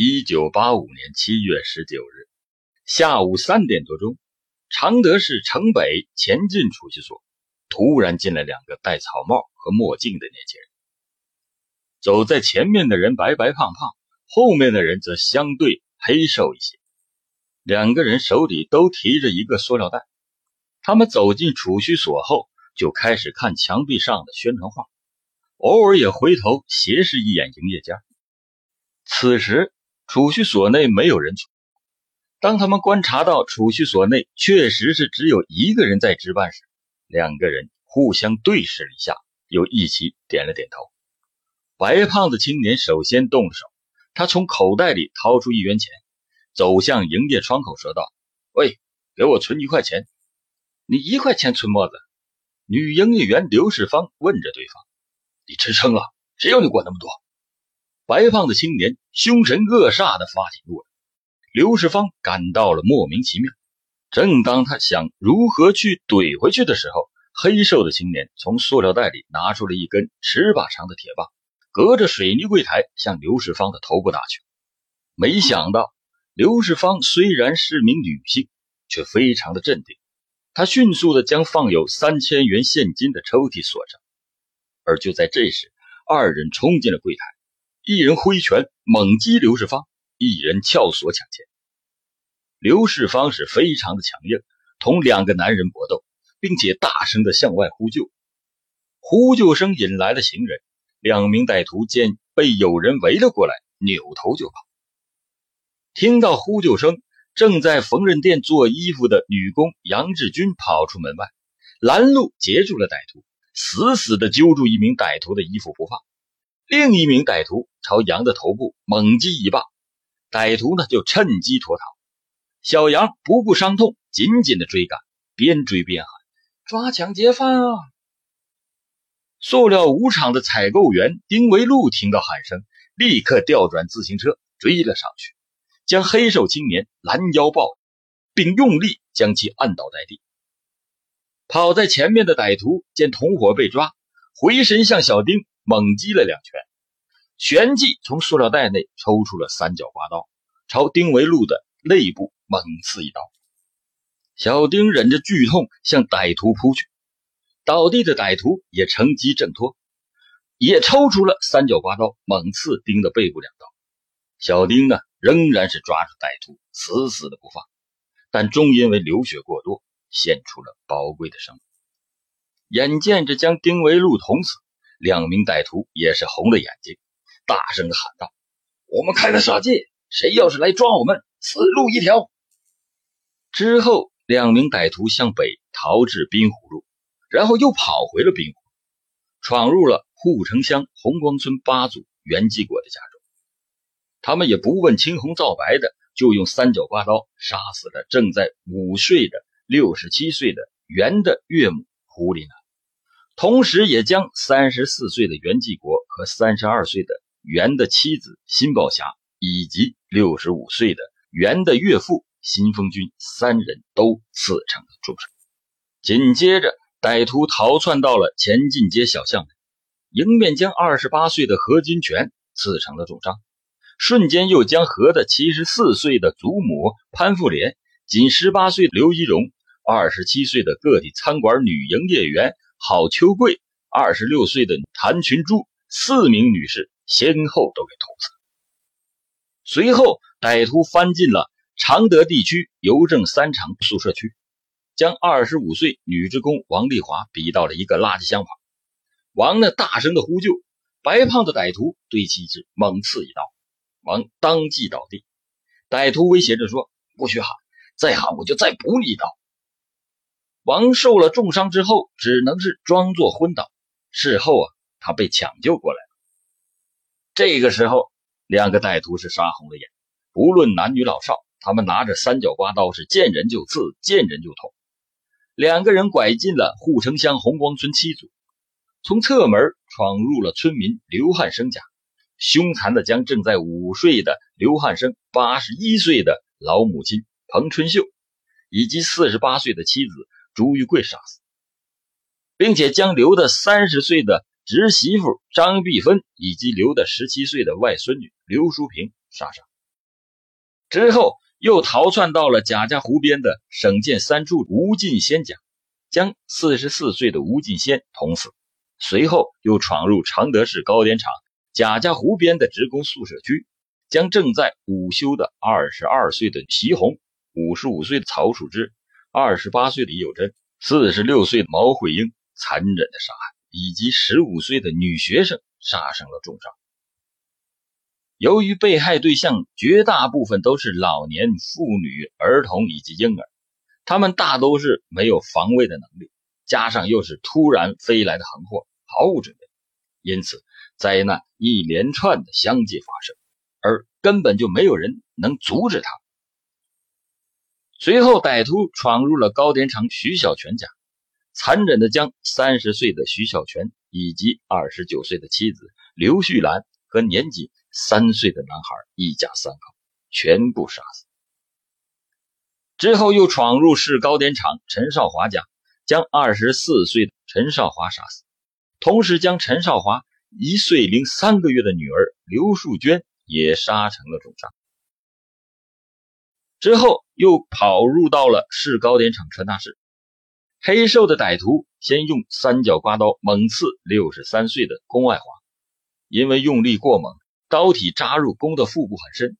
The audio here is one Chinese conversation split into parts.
一九八五年七月十九日下午三点多钟，常德市城北前进储蓄所，突然进来两个戴草帽和墨镜的年轻人。走在前面的人白白胖胖，后面的人则相对黑瘦一些。两个人手里都提着一个塑料袋。他们走进储蓄所后，就开始看墙壁上的宣传画，偶尔也回头斜视一眼营业间。此时。储蓄所内没有人存。当他们观察到储蓄所内确实是只有一个人在值班时，两个人互相对视了一下，又一起点了点头。白胖子青年首先动了手，他从口袋里掏出一元钱，走向营业窗口说道：“喂，给我存一块钱。”“你一块钱存么子？”女营业员刘世芳问着对方。“你吃撑了，谁要你管那么多？”白胖子青年凶神恶煞地发起怒来，刘世芳感到了莫名其妙。正当他想如何去怼回去的时候，黑瘦的青年从塑料袋里拿出了一根尺把长的铁棒，隔着水泥柜台向刘世芳的头部打去。没想到，刘世芳虽然是名女性，却非常的镇定。她迅速地将放有三千元现金的抽屉锁上。而就在这时，二人冲进了柜台。一人挥拳猛击刘世芳，一人撬锁抢钱。刘世芳是非常的强硬，同两个男人搏斗，并且大声的向外呼救。呼救声引来了行人，两名歹徒见被有人围了过来，扭头就跑。听到呼救声，正在缝纫店做衣服的女工杨志军跑出门外，拦路截住了歹徒，死死的揪住一名歹徒的衣服不放。另一名歹徒朝杨的头部猛击一棒，歹徒呢就趁机脱逃。小杨不顾伤痛，紧紧的追赶，边追边喊：“抓抢劫犯啊！”塑料五厂的采购员丁维禄听到喊声，立刻调转自行车追了上去，将黑瘦青年拦腰抱，并用力将其按倒在地。跑在前面的歹徒见同伙被抓，回身向小丁。猛击了两拳，旋即从塑料袋内抽出了三角刮刀，朝丁维禄的肋部猛刺一刀。小丁忍着剧痛向歹徒扑去，倒地的歹徒也乘机挣脱，也抽出了三角刮刀猛刺丁的背部两刀。小丁呢，仍然是抓住歹徒死死的不放，但终因为流血过多，献出了宝贵的生命。眼见着将丁维禄捅死。两名歹徒也是红了眼睛，大声的喊道：“我们开了杀戒，谁要是来抓我们，死路一条。”之后，两名歹徒向北逃至滨湖路，然后又跑回了滨湖，闯入了护城乡红光村八组袁继国的家中。他们也不问青红皂白的，就用三角刮刀杀死了正在午睡的六十七岁的袁的岳母胡丽娜。同时，也将三十四岁的袁继国和三十二岁的袁的妻子辛宝霞，以及六十五岁的袁的岳父辛峰军三人都刺成了重伤。紧接着，歹徒逃窜到了前进街小巷内，迎面将二十八岁的何金泉刺成了重伤，瞬间又将何的七十四岁的祖母潘富莲、仅十八岁的刘一荣、二十七岁的个体餐馆女营业员。郝秋桂，二十六岁的谭群珠，四名女士先后都给捅死。随后，歹徒翻进了常德地区邮政三厂宿舍区，将二十五岁女职工王丽华逼到了一个垃圾箱旁。王呢，大声的呼救，白胖子歹徒对其是猛刺一刀，王当即倒地。歹徒威胁着说：“不许喊，再喊我就再补你一刀。”王受了重伤之后，只能是装作昏倒。事后啊，他被抢救过来了。这个时候，两个歹徒是杀红了眼，不论男女老少，他们拿着三角刮刀是见人就刺，见人就捅。两个人拐进了护城乡红光村七组，从侧门闯入了村民刘汉生家，凶残的将正在午睡的刘汉生、八十一岁的老母亲彭春秀以及四十八岁的妻子。朱玉贵杀死，并且将刘的三十岁的侄媳妇张碧芬以及刘的十七岁的外孙女刘淑萍杀杀。之后又逃窜到了贾家湖边的省建三处吴进先家，将四十四岁的吴进先捅死。随后又闯入常德市糕点厂贾家湖边的职工宿舍区，将正在午休的二十二岁的齐红、五十五岁的曹树芝、二十八岁的李有贞、四十六岁的毛慧英残忍的杀害，以及十五岁的女学生杀伤了重伤。由于被害对象绝大部分都是老年妇女、儿童以及婴儿，他们大都是没有防卫的能力，加上又是突然飞来的横祸，毫无准备，因此灾难一连串的相继发生，而根本就没有人能阻止他。随后，歹徒闯入了糕点厂徐小泉家，残忍的将三十岁的徐小泉以及二十九岁的妻子刘旭兰和年仅三岁的男孩一家三口全部杀死。之后又闯入市糕点厂陈少华家，将二十四岁的陈少华杀死，同时将陈少华一岁零三个月的女儿刘树娟也杀成了重伤。之后又跑入到了市糕点厂传达室，黑瘦的歹徒先用三角刮刀猛刺六十三岁的龚爱华，因为用力过猛，刀体扎入龚的腹部很深。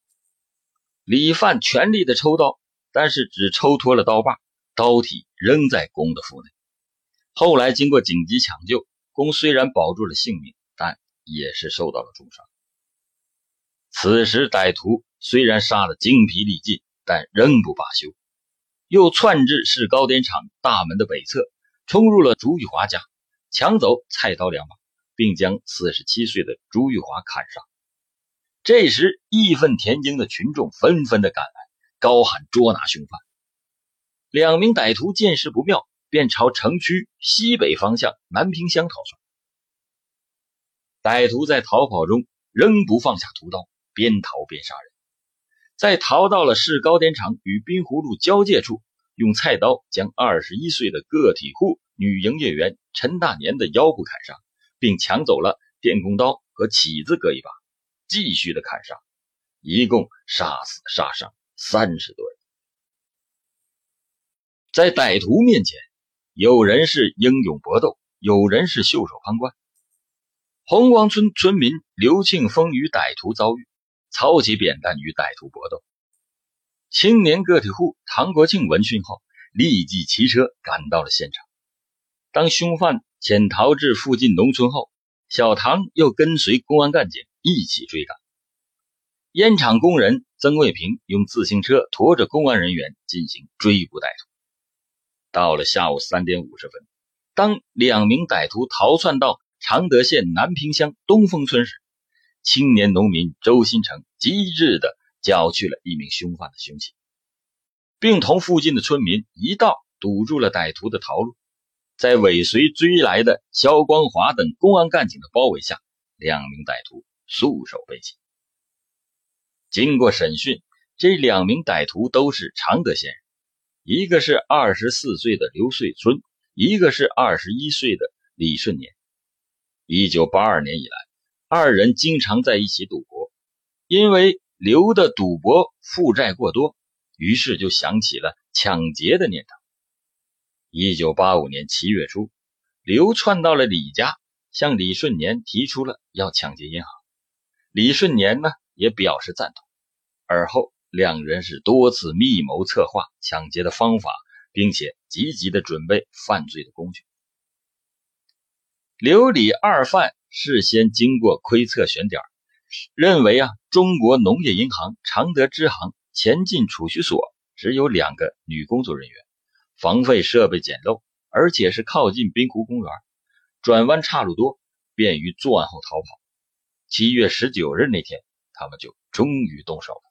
李范全力的抽刀，但是只抽脱了刀把，刀体仍在龚的腹内。后来经过紧急抢救，龚虽然保住了性命，但也是受到了重伤。此时歹徒虽然杀得精疲力尽。但仍不罢休，又窜至市糕点厂大门的北侧，冲入了朱玉华家，抢走菜刀两把，并将四十七岁的朱玉华砍杀。这时，义愤填膺的群众纷纷的赶来，高喊捉拿凶犯。两名歹徒见势不妙，便朝城区西北方向南坪乡逃窜。歹徒在逃跑中仍不放下屠刀，边逃边杀人。在逃到了市糕点厂与滨湖路交界处，用菜刀将二十一岁的个体户女营业员陈大年的腰部砍伤，并抢走了电工刀和起子各一把，继续的砍杀，一共杀死杀伤三十多人。在歹徒面前，有人是英勇搏斗，有人是袖手旁观。红光村村民刘庆峰与歹徒遭遇。操起扁担与歹徒搏斗，青年个体户唐国庆闻讯后，立即骑车赶到了现场。当凶犯潜逃至附近农村后，小唐又跟随公安干警一起追赶。烟厂工人曾卫平用自行车驮着公安人员进行追捕歹徒。到了下午三点五十分，当两名歹徒逃窜到常德县南坪乡东风村时，青年农民周新成机智地缴去了一名凶犯的凶器，并同附近的村民一道堵住了歹徒的逃路。在尾随追来的肖光华等公安干警的包围下，两名歹徒束手被擒。经过审讯，这两名歹徒都是常德县人，一个是二十四岁的刘穗春，一个是二十一岁的李顺年。一九八二年以来。二人经常在一起赌博，因为刘的赌博负债过多，于是就想起了抢劫的念头。一九八五年七月初，刘窜到了李家，向李顺年提出了要抢劫银行。李顺年呢也表示赞同。而后两人是多次密谋策划抢劫的方法，并且积极的准备犯罪的工具。刘李二犯。事先经过窥测选点，认为啊，中国农业银行常德支行前进储蓄所只有两个女工作人员，防费设备简陋，而且是靠近滨湖公园，转弯岔路多，便于作案后逃跑。七月十九日那天，他们就终于动手了。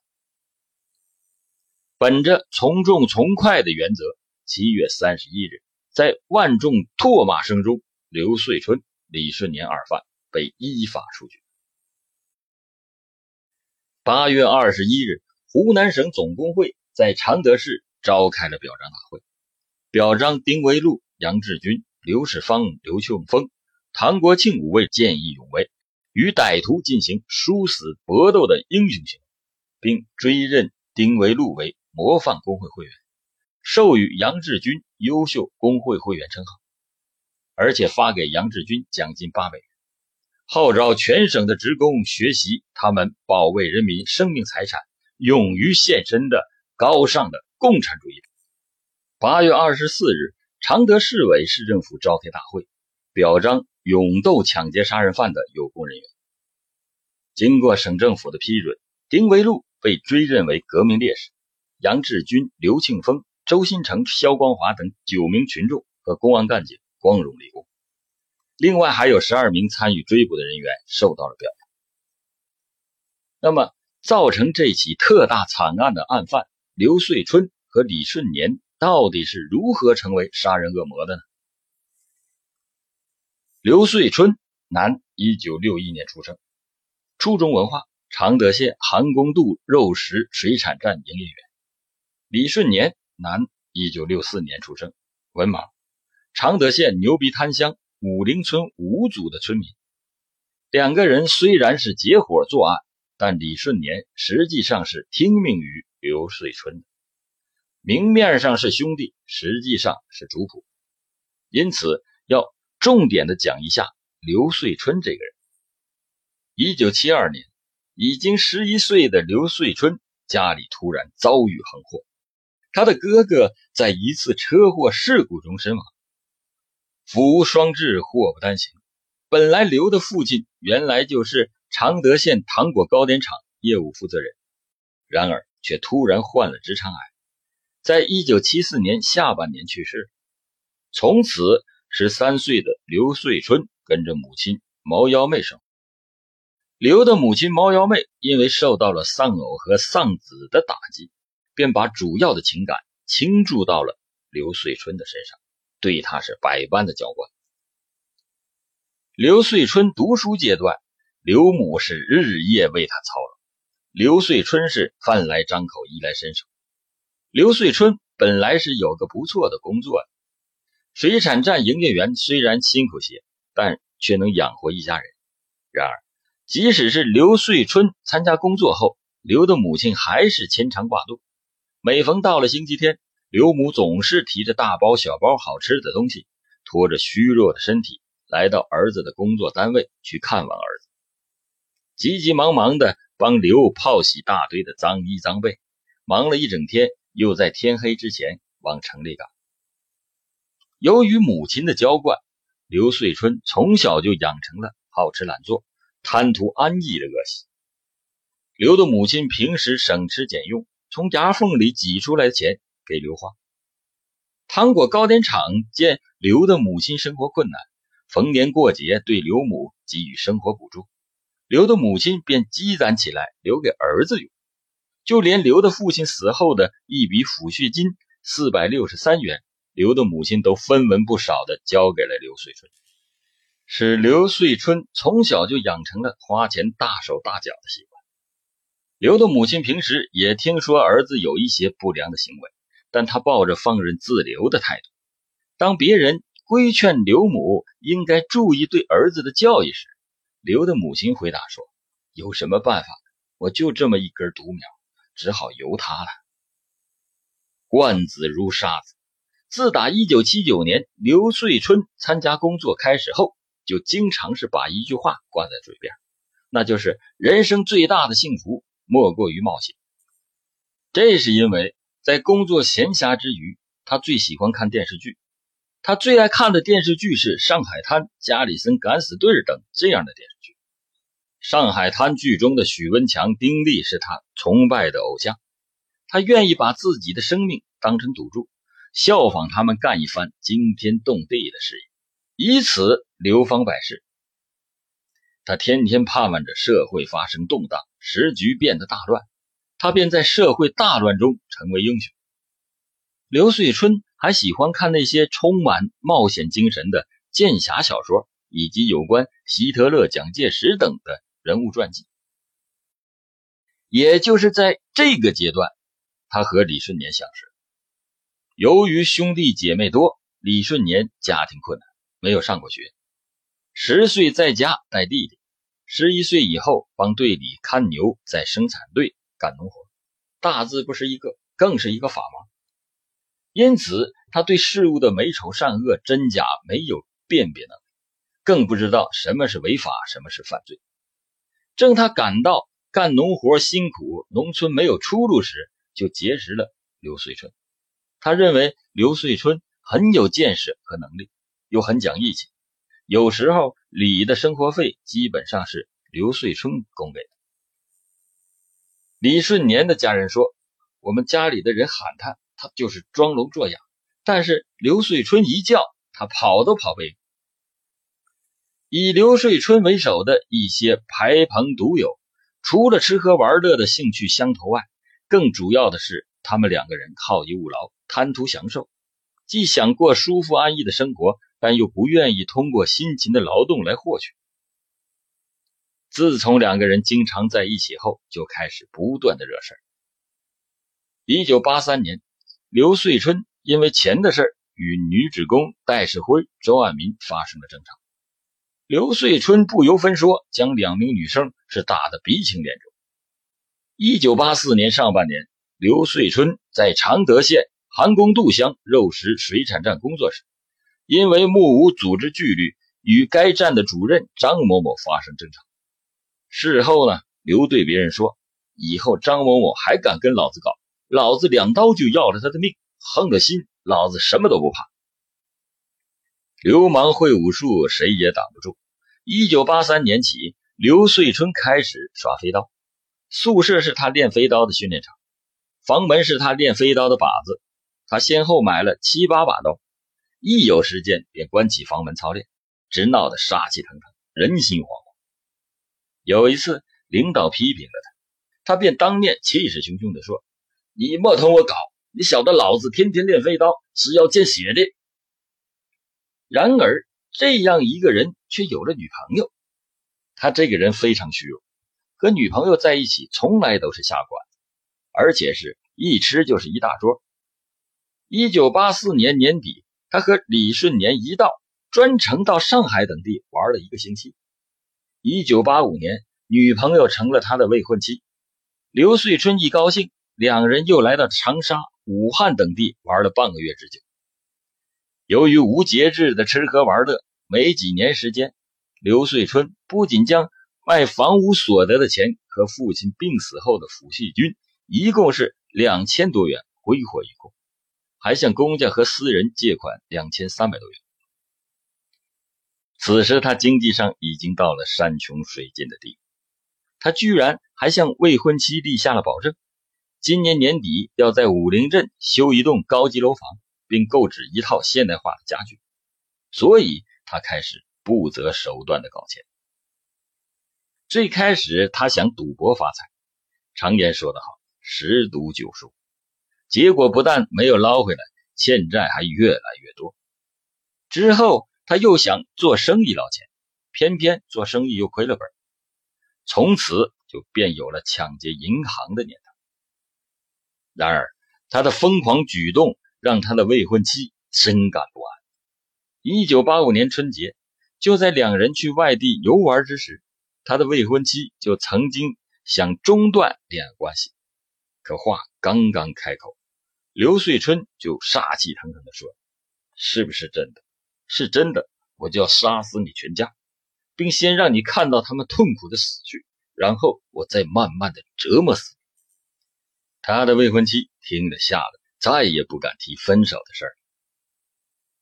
本着从重从快的原则，七月三十一日，在万众唾骂声中，刘穗春、李顺年二犯。被依法处决。八月二十一日，湖南省总工会在常德市召开了表彰大会，表彰丁维禄、杨志军、刘世芳、刘庆峰、唐国庆五位见义勇为，与歹徒进行殊死搏斗的英雄行为，并追认丁维禄为模范工会会员，授予杨志军优秀工会会员称号，而且发给杨志军奖金八百元，号召全省的职工学习他们保卫人民生命财产、勇于献身的高尚的共产主义。八月二十四日，常德市委市政府召开大会，表彰勇斗抢劫杀人犯的有功人员。经过省政府的批准，丁维禄被追认为革命烈士，杨志军、刘庆峰、周新成、肖光华等九名群众和公安干警光荣立功。另外还有十二名参与追捕的人员受到了表扬。那么，造成这起特大惨案的案犯刘穗春和李顺年。到底是如何成为杀人恶魔的呢？刘穗春，男，一九六一年出生，初中文化，常德县韩公渡肉食水产站营业员。李顺年，男，一九六四年出生，文盲，常德县牛鼻滩乡武陵村五组的村民。两个人虽然是结伙作案，但李顺年实际上是听命于刘遂春的。明面上是兄弟，实际上是主仆，因此要重点的讲一下刘遂春这个人。一九七二年，已经十一岁的刘遂春家里突然遭遇横祸，他的哥哥在一次车祸事故中身亡。福无双至，祸不单行。本来刘的父亲原来就是常德县糖果糕点厂业务负责人，然而却突然患了直肠癌。在一九七四年下半年去世，从此十三岁的刘穗春跟着母亲毛幺妹生活。刘的母亲毛幺妹因为受到了丧偶和丧子的打击，便把主要的情感倾注到了刘穗春的身上，对他是百般的娇惯。刘穗春读书阶段，刘母是日夜为他操劳，刘穗春是饭来张口，衣来伸手。刘穗春本来是有个不错的工作的，水产站营业员虽然辛苦些，但却能养活一家人。然而，即使是刘穗春参加工作后，刘的母亲还是牵肠挂肚。每逢到了星期天，刘母总是提着大包小包好吃的东西，拖着虚弱的身体来到儿子的工作单位去看望儿子，急急忙忙的帮刘泡洗大堆的脏衣脏被，忙了一整天。又在天黑之前往城里赶。由于母亲的娇惯，刘穗春从小就养成了好吃懒做、贪图安逸的恶习。刘的母亲平时省吃俭用，从牙缝里挤出来的钱给刘花。糖果糕点厂见刘的母亲生活困难，逢年过节对刘母给予生活补助，刘的母亲便积攒起来留给儿子用。就连刘的父亲死后的一笔抚恤金四百六十三元，刘的母亲都分文不少的交给了刘穗春，使刘穗春从小就养成了花钱大手大脚的习惯。刘的母亲平时也听说儿子有一些不良的行为，但他抱着放任自流的态度。当别人规劝刘母应该注意对儿子的教育时，刘的母亲回答说：“有什么办法？我就这么一根独苗。”只好由他了。惯子如杀子，自打一九七九年刘穗春参加工作开始后，就经常是把一句话挂在嘴边，那就是人生最大的幸福莫过于冒险。这是因为在工作闲暇之余，他最喜欢看电视剧。他最爱看的电视剧是《上海滩》《加里森敢死队》等这样的电视剧。《上海滩》剧中的许文强、丁力是他崇拜的偶像，他愿意把自己的生命当成赌注，效仿他们干一番惊天动地的事业，以此流芳百世。他天天盼望着社会发生动荡，时局变得大乱，他便在社会大乱中成为英雄。刘穗春还喜欢看那些充满冒险精神的剑侠小说，以及有关希特勒、蒋介石等的。人物传记，也就是在这个阶段，他和李顺年相识。由于兄弟姐妹多，李顺年家庭困难，没有上过学。十岁在家带弟弟，十一岁以后帮队里看牛，在生产队干农活。大字不是一个，更是一个法盲。因此，他对事物的美丑善恶真假没有辨别能力，更不知道什么是违法，什么是犯罪。正他感到干农活辛苦，农村没有出路时，就结识了刘穗春。他认为刘穗春很有见识和能力，又很讲义气。有时候李的生活费基本上是刘穗春供给的。李顺年的家人说：“我们家里的人喊他，他就是装聋作哑；但是刘穗春一叫，他跑都跑不赢。”以刘穗春为首的一些排朋独友，除了吃喝玩乐的兴趣相投外，更主要的是他们两个人好逸恶劳，贪图享受，既想过舒服安逸的生活，但又不愿意通过辛勤的劳动来获取。自从两个人经常在一起后，就开始不断的惹事儿。一九八三年，刘穗春因为钱的事儿与女职工戴世辉、周爱民发生了争吵。刘穗春不由分说，将两名女生是打得鼻青脸肿。一九八四年上半年，刘穗春在常德县韩公渡乡肉食水产站工作时，因为目无组织纪律，与该站的主任张某某发生争吵。事后呢，刘对别人说：“以后张某某还敢跟老子搞，老子两刀就要了他的命。横了心，老子什么都不怕。”流氓会武术，谁也挡不住。一九八三年起，刘穗春开始耍飞刀。宿舍是他练飞刀的训练场，房门是他练飞刀的靶子。他先后买了七八把刀，一有时间便关起房门操练，直闹得杀气腾腾，人心惶惶。有一次，领导批评了他，他便当面气势汹汹地说：“你莫同我搞，你晓得老子天天练飞刀是要见血的。”然而，这样一个人却有了女朋友。他这个人非常虚荣，和女朋友在一起从来都是下馆子，而且是一吃就是一大桌。一九八四年年底，他和李顺年一道专程到上海等地玩了一个星期。一九八五年，女朋友成了他的未婚妻。刘穗春一高兴，两人又来到长沙、武汉等地玩了半个月之久。由于无节制的吃喝玩乐，没几年时间，刘穗春不仅将卖房屋所得的钱和父亲病死后的抚恤金，一共是两千多元挥霍一空，还向公家和私人借款两千三百多元。此时他经济上已经到了山穷水尽的地步，他居然还向未婚妻立下了保证：今年年底要在武陵镇修一栋高级楼房。并购置一套现代化的家具，所以他开始不择手段的搞钱。最开始他想赌博发财，常言说得好，十赌九输，结果不但没有捞回来，欠债还越来越多。之后他又想做生意捞钱，偏偏做生意又亏了本，从此就便有了抢劫银行的念头。然而他的疯狂举动。让他的未婚妻深感不安。一九八五年春节，就在两人去外地游玩之时，他的未婚妻就曾经想中断恋爱关系。可话刚刚开口，刘穗春就杀气腾腾地说：“是不是真的？是真的，我就要杀死你全家，并先让你看到他们痛苦的死去，然后我再慢慢的折磨死你。”他的未婚妻听了吓得。再也不敢提分手的事儿，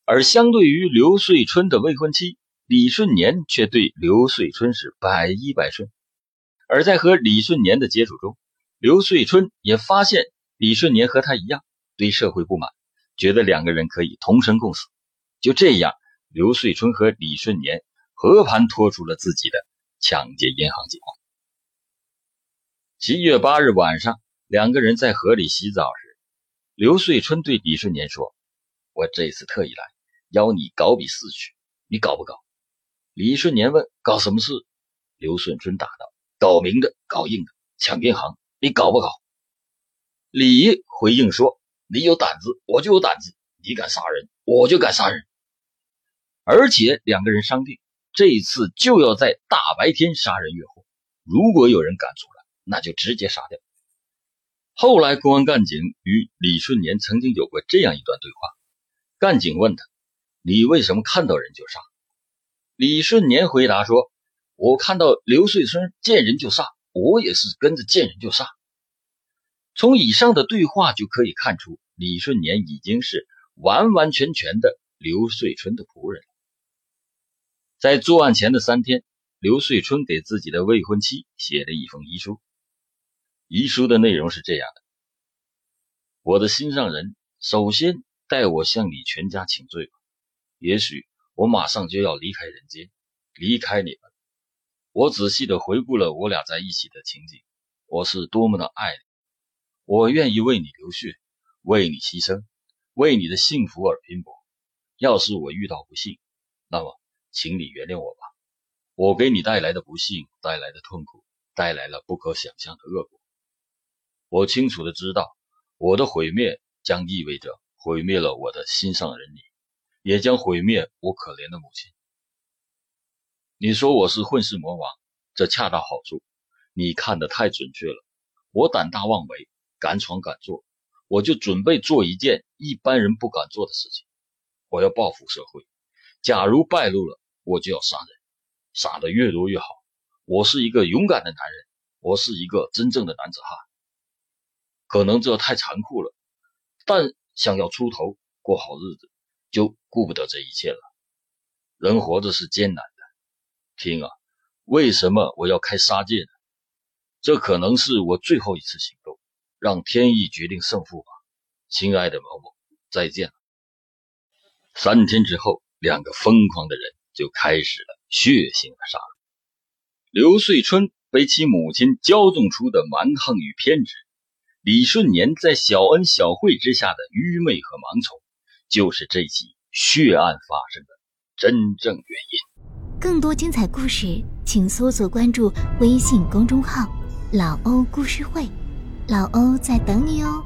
而相对于刘穗春的未婚妻李顺年，却对刘穗春是百依百顺。而在和李顺年的接触中，刘穗春也发现李顺年和他一样对社会不满，觉得两个人可以同生共死。就这样，刘穗春和李顺年和盘托出了自己的抢劫银行计划。七月八日晚上，两个人在河里洗澡时。刘穗春对李顺年说：“我这次特意来邀你搞笔事去，你搞不搞？”李顺年问：“搞什么事？”刘顺春答道：“搞明的，搞硬的，抢银行，你搞不搞？”李回应说：“你有胆子，我就有胆子；你敢杀人，我就敢杀人。”而且两个人商定，这一次就要在大白天杀人越货，如果有人敢阻拦，那就直接杀掉。后来，公安干警与李顺年曾经有过这样一段对话。干警问他：“你为什么看到人就杀？”李顺年回答说：“我看到刘穗春见人就杀，我也是跟着见人就杀。”从以上的对话就可以看出，李顺年已经是完完全全的刘穗春的仆人。在作案前的三天，刘穗春给自己的未婚妻写了一封遗书。遗书的内容是这样的：“我的心上人，首先代我向你全家请罪吧。也许我马上就要离开人间，离开你们。我仔细的回顾了我俩在一起的情景，我是多么的爱你。”我愿意为你流血，为你牺牲，为你的幸福而拼搏。要是我遇到不幸，那么请你原谅我吧。我给你带来的不幸，带来的痛苦，带来了不可想象的恶果。我清楚的知道，我的毁灭将意味着毁灭了我的心上人你，也将毁灭我可怜的母亲。你说我是混世魔王，这恰到好处，你看得太准确了。我胆大妄为。敢闯敢做，我就准备做一件一般人不敢做的事情。我要报复社会。假如败露了，我就要杀人，杀的越多越好。我是一个勇敢的男人，我是一个真正的男子汉。可能这太残酷了，但想要出头过好日子，就顾不得这一切了。人活着是艰难的。听啊，为什么我要开杀戒呢？这可能是我最后一次行动。让天意决定胜负吧，亲爱的某某，再见了。三天之后，两个疯狂的人就开始了血腥的杀戮。刘穗春被其母亲骄纵出的蛮横与偏执，李顺年在小恩小惠之下的愚昧和盲从，就是这起血案发生的真正原因。更多精彩故事，请搜索关注微信公众号“老欧故事会”。老欧在等你哦。